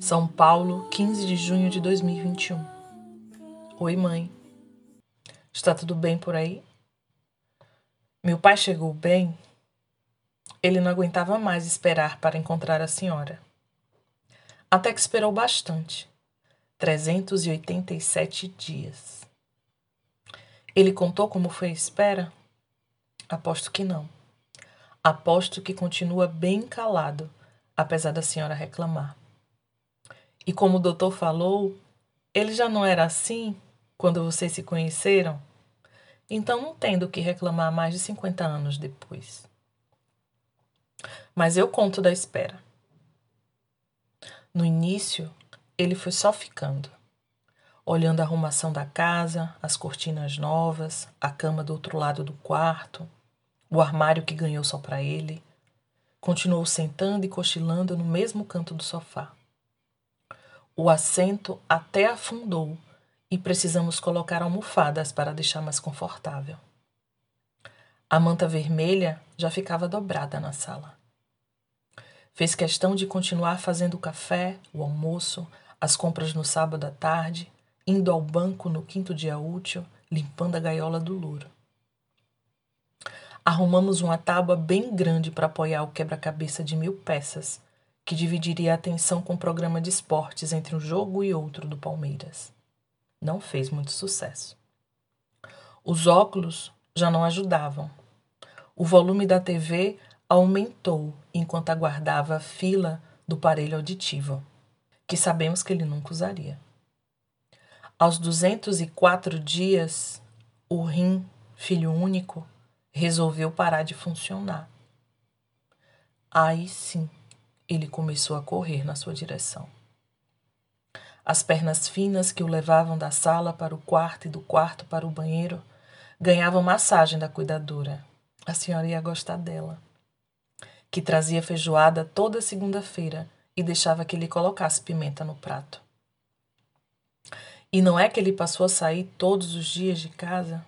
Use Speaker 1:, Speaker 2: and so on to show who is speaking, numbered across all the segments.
Speaker 1: São Paulo, 15 de junho de 2021. Oi, mãe. Está tudo bem por aí? Meu pai chegou bem. Ele não aguentava mais esperar para encontrar a senhora. Até que esperou bastante 387 dias. Ele contou como foi a espera? Aposto que não. Aposto que continua bem calado, apesar da senhora reclamar. E como o doutor falou, ele já não era assim quando vocês se conheceram? Então não tem do que reclamar mais de 50 anos depois. Mas eu conto da espera. No início, ele foi só ficando, olhando a arrumação da casa, as cortinas novas, a cama do outro lado do quarto, o armário que ganhou só para ele. Continuou sentando e cochilando no mesmo canto do sofá. O assento até afundou e precisamos colocar almofadas para deixar mais confortável. A manta vermelha já ficava dobrada na sala. Fez questão de continuar fazendo o café, o almoço, as compras no sábado à tarde, indo ao banco no quinto dia útil, limpando a gaiola do louro. Arrumamos uma tábua bem grande para apoiar o quebra-cabeça de mil peças que dividiria a atenção com o programa de esportes entre um jogo e outro do Palmeiras. Não fez muito sucesso. Os óculos já não ajudavam. O volume da TV aumentou enquanto aguardava a fila do aparelho auditivo, que sabemos que ele nunca usaria. Aos 204 dias, o rim, filho único, resolveu parar de funcionar. Aí sim ele começou a correr na sua direção. As pernas finas que o levavam da sala para o quarto e do quarto para o banheiro ganhavam massagem da cuidadora. A senhora ia gostar dela. Que trazia feijoada toda segunda-feira e deixava que ele colocasse pimenta no prato. E não é que ele passou a sair todos os dias de casa?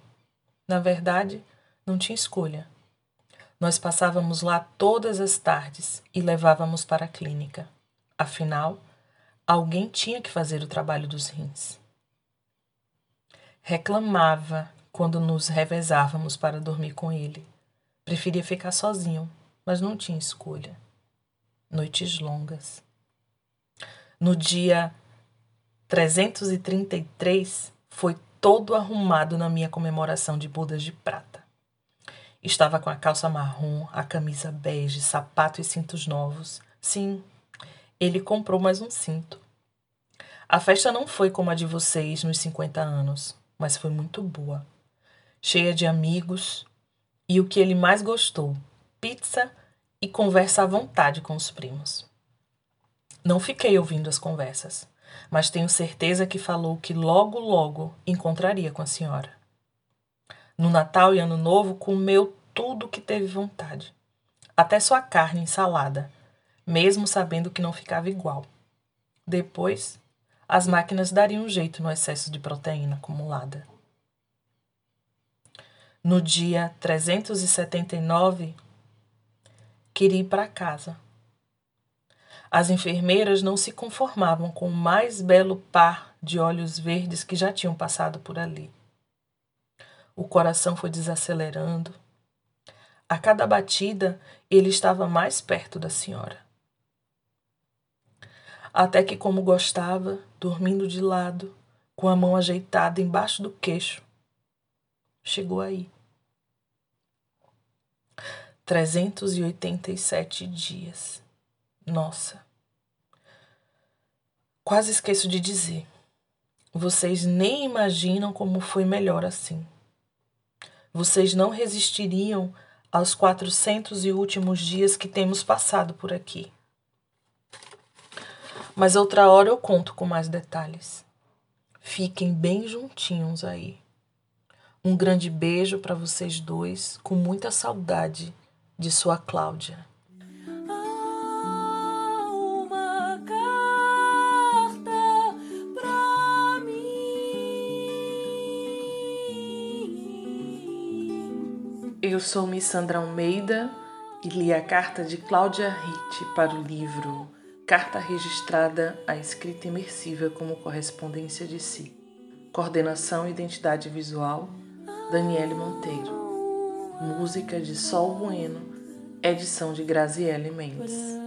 Speaker 1: Na verdade, não tinha escolha. Nós passávamos lá todas as tardes e levávamos para a clínica. Afinal, alguém tinha que fazer o trabalho dos rins. Reclamava quando nos revezávamos para dormir com ele. Preferia ficar sozinho, mas não tinha escolha. Noites longas. No dia 333, foi todo arrumado na minha comemoração de bodas de prata. Estava com a calça marrom, a camisa bege, sapato e cintos novos. Sim, ele comprou mais um cinto. A festa não foi como a de vocês nos 50 anos, mas foi muito boa. Cheia de amigos e o que ele mais gostou: pizza e conversa à vontade com os primos. Não fiquei ouvindo as conversas, mas tenho certeza que falou que logo, logo encontraria com a senhora. No Natal e Ano Novo, comeu tudo que teve vontade, até sua carne ensalada, mesmo sabendo que não ficava igual. Depois, as máquinas dariam um jeito no excesso de proteína acumulada. No dia 379, queria ir para casa. As enfermeiras não se conformavam com o mais belo par de olhos verdes que já tinham passado por ali. O coração foi desacelerando. A cada batida, ele estava mais perto da senhora. Até que, como gostava, dormindo de lado, com a mão ajeitada embaixo do queixo, chegou aí. 387 dias. Nossa. Quase esqueço de dizer. Vocês nem imaginam como foi melhor assim. Vocês não resistiriam aos quatrocentos e últimos dias que temos passado por aqui. Mas outra hora eu conto com mais detalhes. Fiquem bem juntinhos aí. Um grande beijo para vocês dois, com muita saudade de sua Cláudia. Eu sou Miss Sandra Almeida e li a carta de Cláudia Ritt para o livro Carta Registrada à Escrita Imersiva como Correspondência de Si. Coordenação e Identidade Visual, Daniele Monteiro. Música de Sol Bueno, edição de Graziele Mendes.